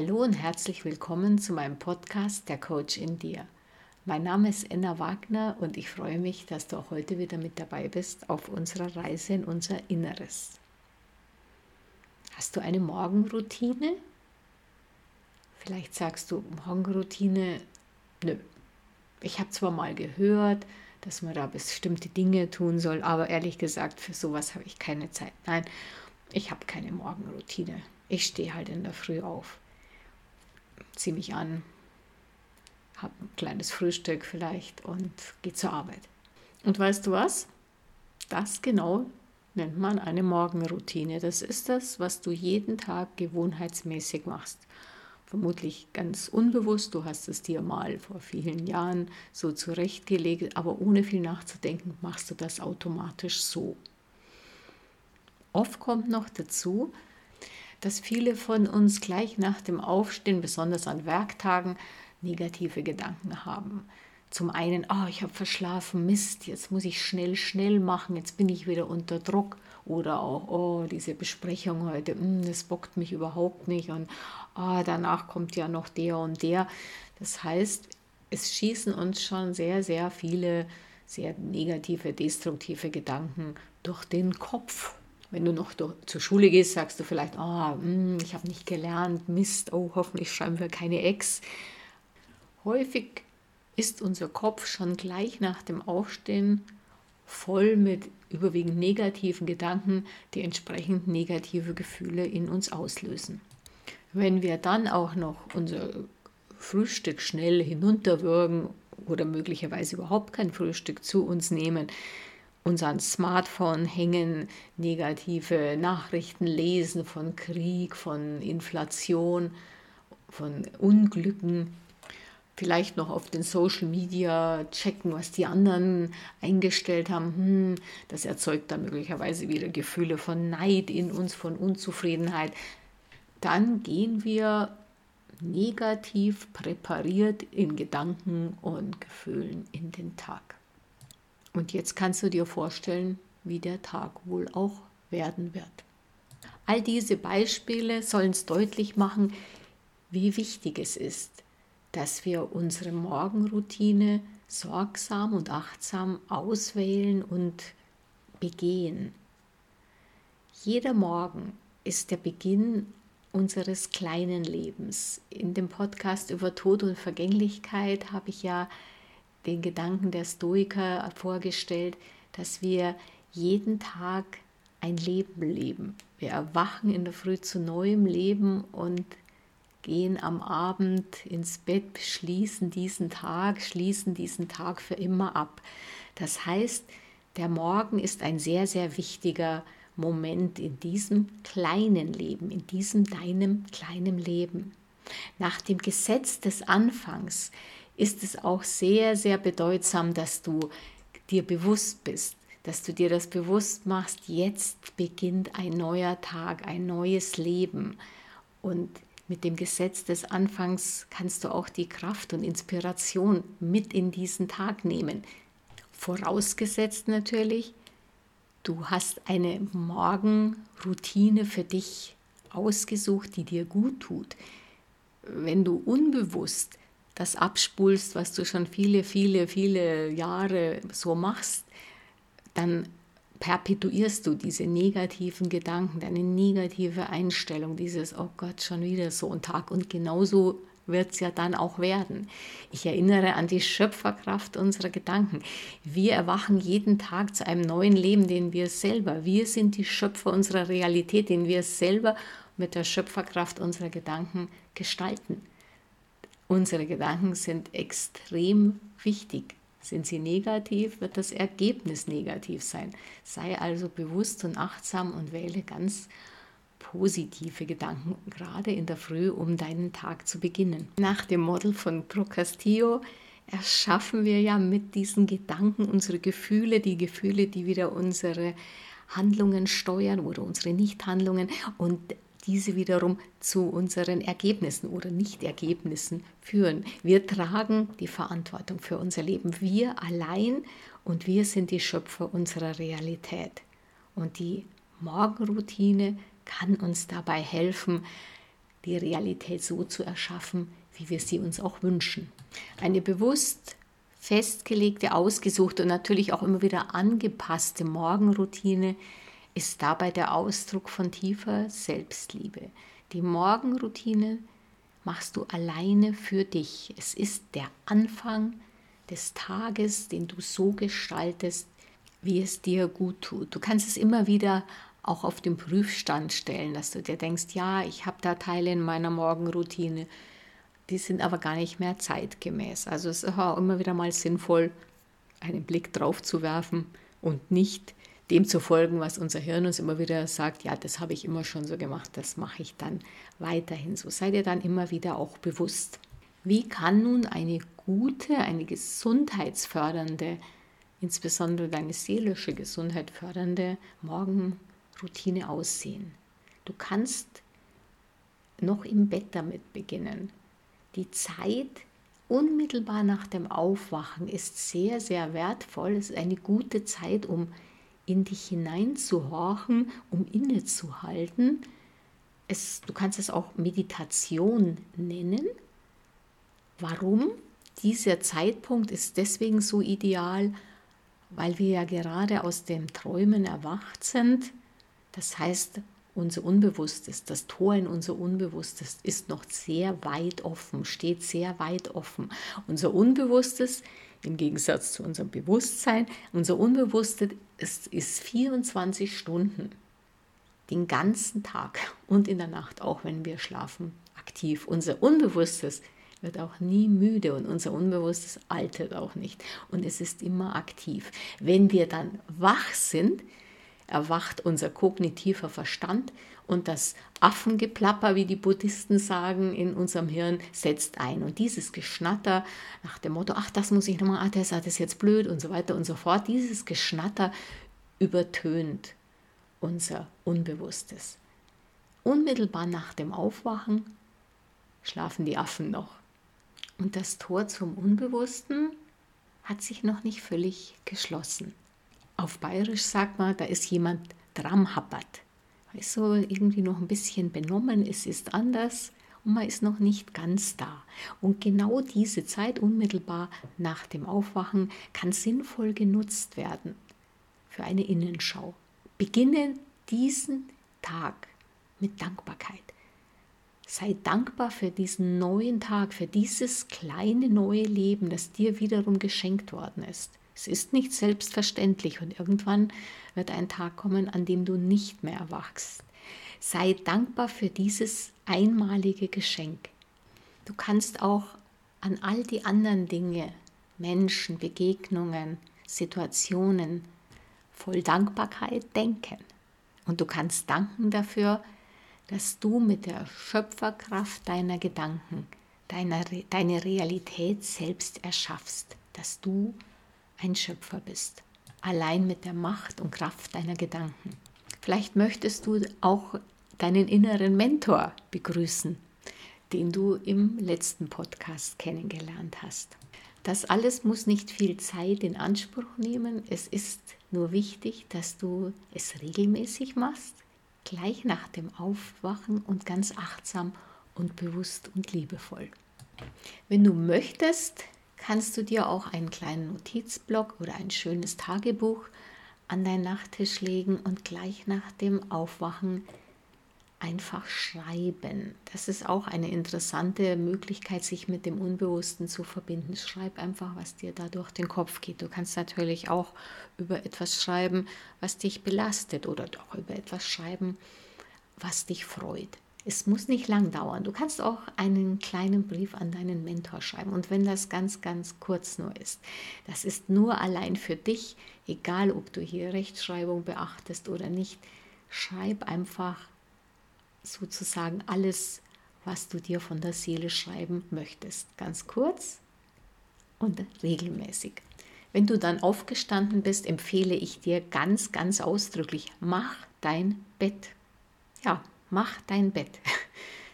Hallo und herzlich willkommen zu meinem Podcast Der Coach in dir. Mein Name ist Enna Wagner und ich freue mich, dass du auch heute wieder mit dabei bist auf unserer Reise in unser Inneres. Hast du eine Morgenroutine? Vielleicht sagst du Morgenroutine, nö. Ich habe zwar mal gehört, dass man da bestimmte Dinge tun soll, aber ehrlich gesagt, für sowas habe ich keine Zeit. Nein, ich habe keine Morgenroutine. Ich stehe halt in der Früh auf ziehe mich an, habe ein kleines Frühstück vielleicht und gehe zur Arbeit. Und weißt du was? Das genau nennt man eine Morgenroutine. Das ist das, was du jeden Tag gewohnheitsmäßig machst. Vermutlich ganz unbewusst, du hast es dir mal vor vielen Jahren so zurechtgelegt, aber ohne viel nachzudenken machst du das automatisch so. Oft kommt noch dazu, dass viele von uns gleich nach dem Aufstehen, besonders an Werktagen, negative Gedanken haben. Zum einen, oh, ich habe verschlafen, Mist, jetzt muss ich schnell, schnell machen, jetzt bin ich wieder unter Druck. Oder auch, oh, diese Besprechung heute, hm, das bockt mich überhaupt nicht. Und oh, danach kommt ja noch der und der. Das heißt, es schießen uns schon sehr, sehr viele sehr negative, destruktive Gedanken durch den Kopf. Wenn du noch zur Schule gehst, sagst du vielleicht, oh, ich habe nicht gelernt, Mist, oh, hoffentlich schreiben wir keine Ex. Häufig ist unser Kopf schon gleich nach dem Aufstehen voll mit überwiegend negativen Gedanken, die entsprechend negative Gefühle in uns auslösen. Wenn wir dann auch noch unser Frühstück schnell hinunterwürgen oder möglicherweise überhaupt kein Frühstück zu uns nehmen, unseren Smartphone hängen, negative Nachrichten lesen von Krieg, von Inflation, von Unglücken, vielleicht noch auf den Social Media checken, was die anderen eingestellt haben. Hm, das erzeugt dann möglicherweise wieder Gefühle von Neid in uns, von Unzufriedenheit. Dann gehen wir negativ präpariert in Gedanken und Gefühlen in den Tag. Und jetzt kannst du dir vorstellen, wie der Tag wohl auch werden wird. All diese Beispiele sollen es deutlich machen, wie wichtig es ist, dass wir unsere Morgenroutine sorgsam und achtsam auswählen und begehen. Jeder Morgen ist der Beginn unseres kleinen Lebens. In dem Podcast über Tod und Vergänglichkeit habe ich ja den Gedanken der Stoiker vorgestellt, dass wir jeden Tag ein Leben leben. Wir erwachen in der Früh zu neuem Leben und gehen am Abend ins Bett, schließen diesen Tag, schließen diesen Tag für immer ab. Das heißt, der Morgen ist ein sehr, sehr wichtiger Moment in diesem kleinen Leben, in diesem deinem kleinen Leben. Nach dem Gesetz des Anfangs ist es auch sehr, sehr bedeutsam, dass du dir bewusst bist, dass du dir das bewusst machst, jetzt beginnt ein neuer Tag, ein neues Leben. Und mit dem Gesetz des Anfangs kannst du auch die Kraft und Inspiration mit in diesen Tag nehmen. Vorausgesetzt natürlich, du hast eine Morgenroutine für dich ausgesucht, die dir gut tut. Wenn du unbewusst das abspulst, was du schon viele, viele, viele Jahre so machst, dann perpetuierst du diese negativen Gedanken, deine negative Einstellung, dieses, oh Gott, schon wieder so ein Tag. Und genauso wird es ja dann auch werden. Ich erinnere an die Schöpferkraft unserer Gedanken. Wir erwachen jeden Tag zu einem neuen Leben, den wir selber, wir sind die Schöpfer unserer Realität, den wir selber mit der Schöpferkraft unserer Gedanken gestalten. Unsere Gedanken sind extrem wichtig. Sind sie negativ, wird das Ergebnis negativ sein. Sei also bewusst und achtsam und wähle ganz positive Gedanken, gerade in der Früh, um deinen Tag zu beginnen. Nach dem Model von Procastillo erschaffen wir ja mit diesen Gedanken unsere Gefühle, die Gefühle, die wieder unsere Handlungen steuern oder unsere Nichthandlungen. Und diese wiederum zu unseren Ergebnissen oder Nichtergebnissen führen. Wir tragen die Verantwortung für unser Leben. Wir allein und wir sind die Schöpfer unserer Realität. Und die Morgenroutine kann uns dabei helfen, die Realität so zu erschaffen, wie wir sie uns auch wünschen. Eine bewusst festgelegte, ausgesuchte und natürlich auch immer wieder angepasste Morgenroutine ist dabei der Ausdruck von tiefer Selbstliebe. Die Morgenroutine machst du alleine für dich. Es ist der Anfang des Tages, den du so gestaltest, wie es dir gut tut. Du kannst es immer wieder auch auf den Prüfstand stellen, dass du dir denkst, ja, ich habe da Teile in meiner Morgenroutine, die sind aber gar nicht mehr zeitgemäß. Also es ist auch immer wieder mal sinnvoll, einen Blick drauf zu werfen und nicht dem zu folgen, was unser Hirn uns immer wieder sagt, ja, das habe ich immer schon so gemacht, das mache ich dann weiterhin so. Sei dir dann immer wieder auch bewusst. Wie kann nun eine gute, eine gesundheitsfördernde, insbesondere deine seelische Gesundheit fördernde Morgenroutine aussehen? Du kannst noch im Bett damit beginnen. Die Zeit unmittelbar nach dem Aufwachen ist sehr, sehr wertvoll. Es ist eine gute Zeit, um in dich hineinzuhorchen, um innezuhalten. Es, du kannst es auch Meditation nennen. Warum? Dieser Zeitpunkt ist deswegen so ideal, weil wir ja gerade aus dem Träumen erwacht sind. Das heißt, unser Unbewusstes, das Tor in unser Unbewusstes ist noch sehr weit offen, steht sehr weit offen. Unser Unbewusstes im Gegensatz zu unserem Bewusstsein. Unser Unbewusstes ist, ist 24 Stunden, den ganzen Tag und in der Nacht, auch wenn wir schlafen, aktiv. Unser Unbewusstes wird auch nie müde und unser Unbewusstes altert auch nicht und es ist immer aktiv. Wenn wir dann wach sind, erwacht unser kognitiver Verstand und das Affengeplapper, wie die Buddhisten sagen, in unserem Hirn setzt ein. Und dieses Geschnatter nach dem Motto, ach, das muss ich nochmal, ach, das ist jetzt blöd und so weiter und so fort, dieses Geschnatter übertönt unser Unbewusstes. Unmittelbar nach dem Aufwachen schlafen die Affen noch. Und das Tor zum Unbewussten hat sich noch nicht völlig geschlossen. Auf Bayerisch sagt man, da ist jemand dramhappert ist so irgendwie noch ein bisschen benommen, es ist anders und man ist noch nicht ganz da. Und genau diese Zeit unmittelbar nach dem Aufwachen kann sinnvoll genutzt werden für eine Innenschau. Beginne diesen Tag mit Dankbarkeit. Sei dankbar für diesen neuen Tag, für dieses kleine neue Leben, das dir wiederum geschenkt worden ist. Es ist nicht selbstverständlich und irgendwann wird ein Tag kommen, an dem du nicht mehr erwachst. Sei dankbar für dieses einmalige Geschenk. Du kannst auch an all die anderen Dinge, Menschen, Begegnungen, Situationen voll Dankbarkeit denken. Und du kannst danken dafür, dass du mit der Schöpferkraft deiner Gedanken deine, Realität selbst erschaffst, dass du ein Schöpfer bist, allein mit der Macht und Kraft deiner Gedanken. Vielleicht möchtest du auch deinen inneren Mentor begrüßen, den du im letzten Podcast kennengelernt hast. Das alles muss nicht viel Zeit in Anspruch nehmen. Es ist nur wichtig, dass du es regelmäßig machst, gleich nach dem Aufwachen und ganz achtsam und bewusst und liebevoll. Wenn du möchtest, kannst du dir auch einen kleinen Notizblock oder ein schönes Tagebuch an deinen Nachttisch legen und gleich nach dem Aufwachen einfach schreiben. Das ist auch eine interessante Möglichkeit, sich mit dem Unbewussten zu verbinden. Schreib einfach, was dir da durch den Kopf geht. Du kannst natürlich auch über etwas schreiben, was dich belastet oder auch über etwas schreiben, was dich freut. Es muss nicht lang dauern. Du kannst auch einen kleinen Brief an deinen Mentor schreiben. Und wenn das ganz, ganz kurz nur ist, das ist nur allein für dich, egal ob du hier Rechtschreibung beachtest oder nicht, schreib einfach sozusagen alles, was du dir von der Seele schreiben möchtest. Ganz kurz und regelmäßig. Wenn du dann aufgestanden bist, empfehle ich dir ganz, ganz ausdrücklich, mach dein Bett. Ja, mach dein Bett.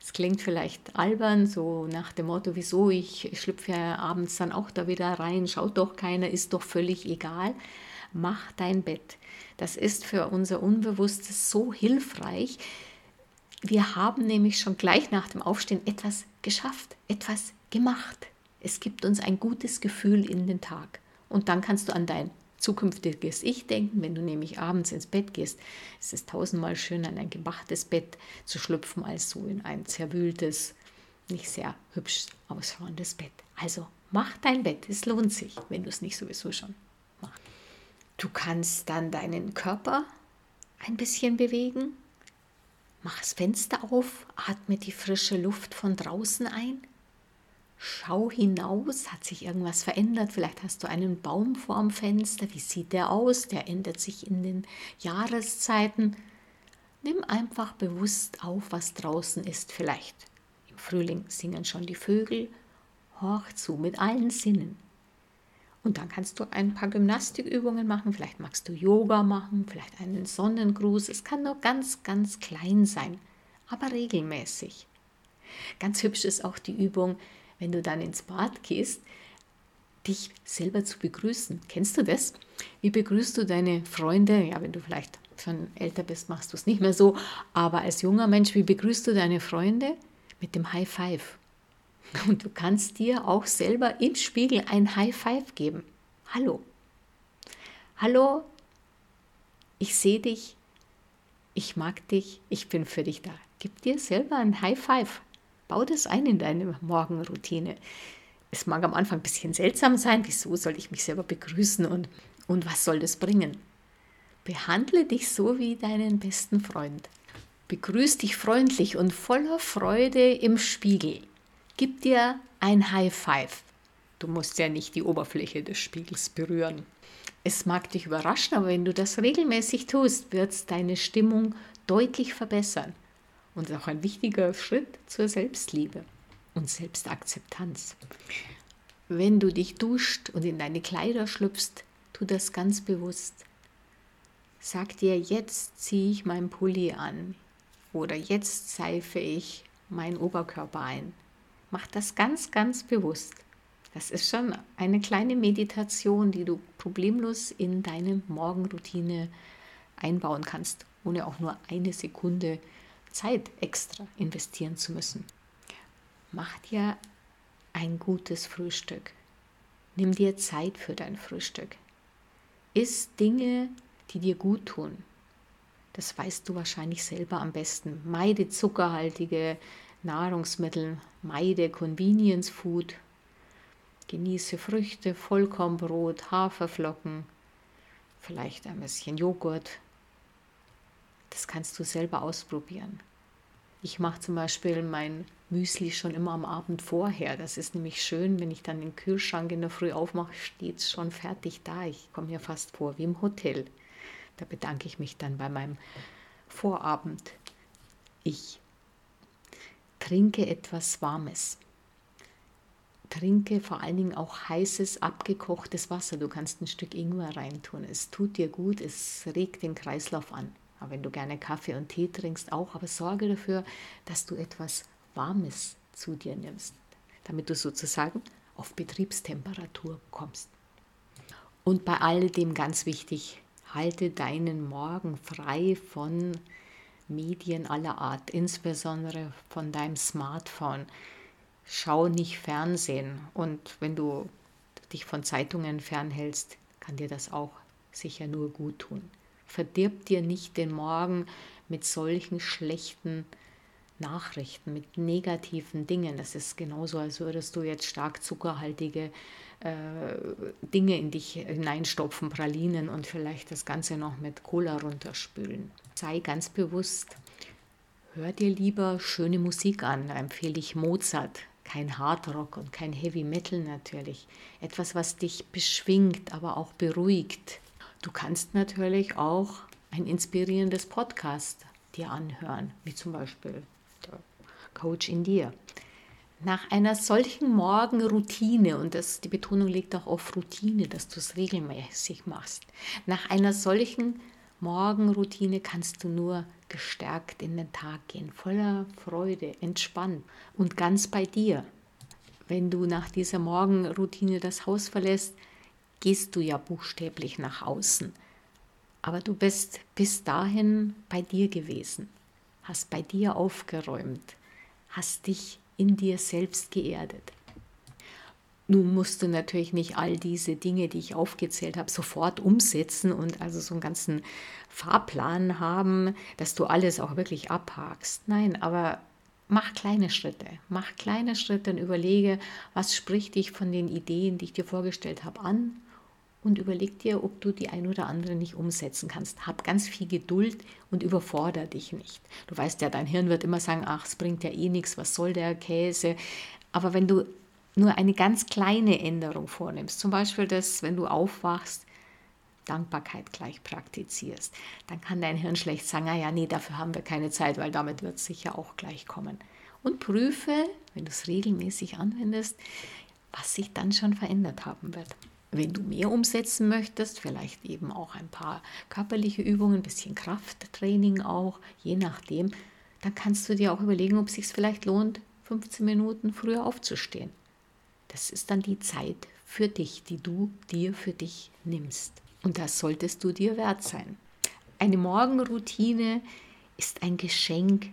Es klingt vielleicht albern, so nach dem Motto, wieso, ich schlüpfe abends dann auch da wieder rein, schaut doch keiner, ist doch völlig egal. Mach dein Bett. Das ist für unser Unbewusstes so hilfreich, Wir haben nämlich schon gleich nach dem Aufstehen etwas geschafft, etwas gemacht. Es gibt uns ein gutes Gefühl in den Tag. Und dann kannst du an dein zukünftiges Ich denken, wenn du nämlich abends ins Bett gehst. Es ist tausendmal schöner, in ein gemachtes Bett zu schlüpfen, als so in ein zerwühltes, nicht sehr hübsch ausschauendes Bett. Also mach dein Bett, es lohnt sich, wenn du es nicht sowieso schon machst. Du kannst dann deinen Körper ein bisschen bewegen. Mach das Fenster auf, atme die frische Luft von draußen ein. Schau hinaus, hat sich irgendwas verändert? Vielleicht hast du einen Baum vorm Fenster. Wie sieht der aus? Der ändert sich in den Jahreszeiten. Nimm einfach bewusst auf, was draußen ist. Vielleicht im Frühling singen schon die Vögel. Horch zu mit allen Sinnen. Und dann kannst du ein paar Gymnastikübungen machen. Vielleicht magst du Yoga machen, vielleicht einen Sonnengruß. Es kann nur ganz, ganz klein sein, aber regelmäßig. Ganz hübsch ist auch die Übung, wenn du dann ins Bad gehst, dich selber zu begrüßen. Kennst du das? Wie begrüßt du deine Freunde? Ja, wenn du vielleicht schon älter bist, machst du es nicht mehr so. Aber als junger Mensch, wie begrüßt du deine Freunde? Mit dem High Five. Und du kannst dir auch selber im Spiegel ein High Five geben. Hallo. Hallo, ich sehe dich, ich mag dich, ich bin für dich da. Gib dir selber ein High Five. Bau das ein in deine Morgenroutine. Es mag am Anfang ein bisschen seltsam sein, wieso soll ich mich selber begrüßen und, und was soll das bringen? Behandle dich so wie deinen besten Freund. Begrüß dich freundlich und voller Freude im Spiegel. Gib dir ein High Five. Du musst ja nicht die Oberfläche des Spiegels berühren. Es mag dich überraschen, aber wenn du das regelmäßig tust, wird es deine Stimmung deutlich verbessern und auch ein wichtiger Schritt zur Selbstliebe und Selbstakzeptanz. Wenn du dich duscht und in deine Kleider schlüpfst, tu das ganz bewusst. Sag dir, jetzt ziehe ich meinen Pulli an oder jetzt seife ich meinen Oberkörper ein. Mach das ganz, ganz bewusst. Das ist schon eine kleine Meditation, die du problemlos in deine Morgenroutine einbauen kannst, ohne auch nur eine Sekunde Zeit extra investieren zu müssen. Mach dir ein gutes Frühstück. Nimm dir Zeit für dein Frühstück. Iss Dinge, die dir gut tun. Das weißt du wahrscheinlich selber am besten. Meide zuckerhaltige Nahrungsmittel, meide Convenience Food. Genieße Früchte, Vollkornbrot, Haferflocken, vielleicht ein bisschen Joghurt, das kannst du selber ausprobieren. Ich mache zum Beispiel mein Müsli schon immer am Abend vorher. Das ist nämlich schön, wenn ich dann den Kühlschrank in der Früh aufmache, steht es schon fertig da. Ich komme mir fast vor wie im Hotel. Da bedanke ich mich dann bei meinem Vorabend. Ich trinke etwas Warmes. Trinke vor allen Dingen auch heißes, abgekochtes Wasser. Du kannst ein Stück Ingwer reintun. Es tut dir gut, es regt den Kreislauf an. Aber wenn du gerne Kaffee und Tee trinkst, auch. Aber sorge dafür, dass du etwas Warmes zu dir nimmst, damit du sozusagen auf Betriebstemperatur kommst. Und bei all dem ganz wichtig, halte deinen Morgen frei von Medien aller Art, insbesondere von deinem Smartphone. Schau nicht Fernsehen und wenn du dich von Zeitungen fernhältst, kann dir das auch sicher nur gut tun. Verdirb dir nicht den Morgen mit solchen schlechten Nachrichten, mit negativen Dingen. Das ist genauso, als würdest du jetzt stark zuckerhaltige äh, Dinge in dich hineinstopfen, Pralinen und vielleicht das Ganze noch mit Cola runterspülen. Sei ganz bewusst. Hör dir lieber schöne Musik an. Da empfehle ich Mozart. Kein Hardrock und kein Heavy Metal natürlich. Etwas, was dich beschwingt, aber auch beruhigt. Du kannst natürlich auch ein inspirierendes Podcast dir anhören, wie zum Beispiel der Coach in dir. Nach einer solchen Morgenroutine, und das, die Betonung liegt auch auf Routine, dass du es regelmäßig machst, nach einer solchen Morgenroutine kannst du nur gestärkt in den Tag gehen, voller Freude, entspannt und ganz bei dir. Wenn du nach dieser Morgenroutine das Haus verlässt, gehst du ja buchstäblich nach außen. Aber du bist bis dahin bei dir gewesen, hast bei dir aufgeräumt, hast dich in dir selbst geerdet. Nun musst du natürlich nicht all diese Dinge, die ich aufgezählt habe, sofort umsetzen und also so einen ganzen Fahrplan haben, dass du alles auch wirklich abhakst. Nein, aber mach kleine Schritte. Mach kleine Schritte und überlege, was spricht dich von den Ideen, die ich dir vorgestellt habe, an und überleg dir, ob du die ein oder andere nicht umsetzen kannst. Hab ganz viel Geduld und überfordere dich nicht. Du weißt ja, dein Hirn wird immer sagen, ach, es bringt ja eh nichts, was soll der Käse? Aber wenn du nur eine ganz kleine Änderung vornimmst, zum Beispiel das, wenn du aufwachst, Dankbarkeit gleich praktizierst, dann kann dein Hirn schlecht sagen, ah ja, nee, dafür haben wir keine Zeit, weil damit wird es sicher auch gleich kommen. Und prüfe, wenn du es regelmäßig anwendest, was sich dann schon verändert haben wird. Wenn du mehr umsetzen möchtest, vielleicht eben auch ein paar körperliche Übungen, ein bisschen Krafttraining auch, je nachdem, dann kannst du dir auch überlegen, ob es sich vielleicht lohnt, 15 Minuten früher aufzustehen. Das ist dann die Zeit für dich, die du dir für dich nimmst. Und das solltest du dir wert sein. Eine Morgenroutine ist ein Geschenk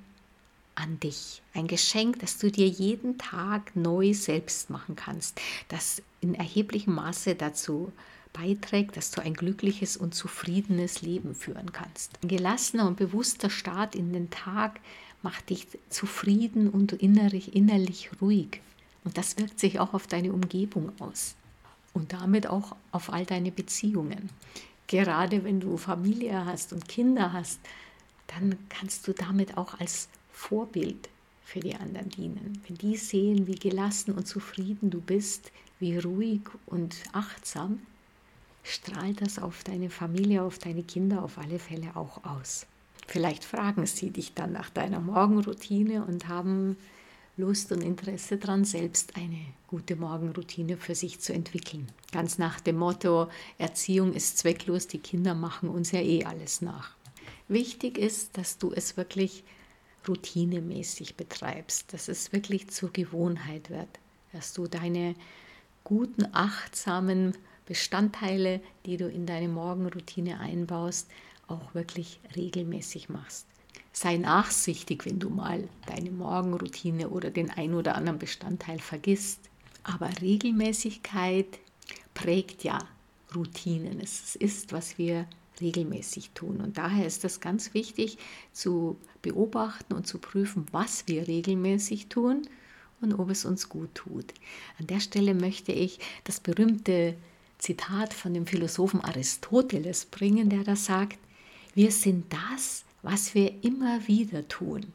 an dich. Ein Geschenk, das du dir jeden Tag neu selbst machen kannst, das in erheblichem Maße dazu beiträgt, dass du ein glückliches und zufriedenes Leben führen kannst. Ein gelassener und bewusster Start in den Tag macht dich zufrieden und innerlich, innerlich ruhig. Und das wirkt sich auch auf deine Umgebung aus und damit auch auf all deine Beziehungen. Gerade wenn du Familie hast und Kinder hast, dann kannst du damit auch als Vorbild für die anderen dienen. Wenn die sehen, wie gelassen und zufrieden du bist, wie ruhig und achtsam, strahlt das auf deine Familie, auf deine Kinder auf alle Fälle auch aus. Vielleicht fragen sie dich dann nach deiner Morgenroutine und haben Lust und Interesse daran, selbst eine gute Morgenroutine für sich zu entwickeln. Ganz nach dem Motto, Erziehung ist zwecklos, die Kinder machen uns ja eh alles nach. Wichtig ist, dass du es wirklich routinemäßig betreibst, dass es wirklich zur Gewohnheit wird, dass du deine guten, achtsamen Bestandteile, die du in deine Morgenroutine einbaust, auch wirklich regelmäßig machst. Sei nachsichtig, wenn du mal deine Morgenroutine oder den ein oder anderen Bestandteil vergisst. Aber Regelmäßigkeit prägt ja Routinen. Es ist, was wir regelmäßig tun. Und daher ist es ganz wichtig zu beobachten und zu prüfen, was wir regelmäßig tun und ob es uns gut tut. An der Stelle möchte ich das berühmte Zitat von dem Philosophen Aristoteles bringen, der da sagt, wir sind das, was wir immer wieder tun.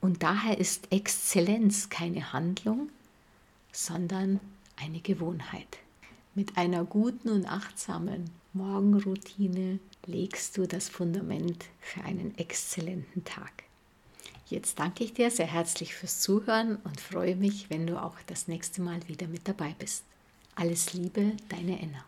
Und daher ist Exzellenz keine Handlung, sondern eine Gewohnheit. Mit einer guten und achtsamen Morgenroutine legst du das Fundament für einen exzellenten Tag. Jetzt danke ich dir sehr herzlich fürs Zuhören und freue mich, wenn du auch das nächste Mal wieder mit dabei bist. Alles Liebe, deine Enna.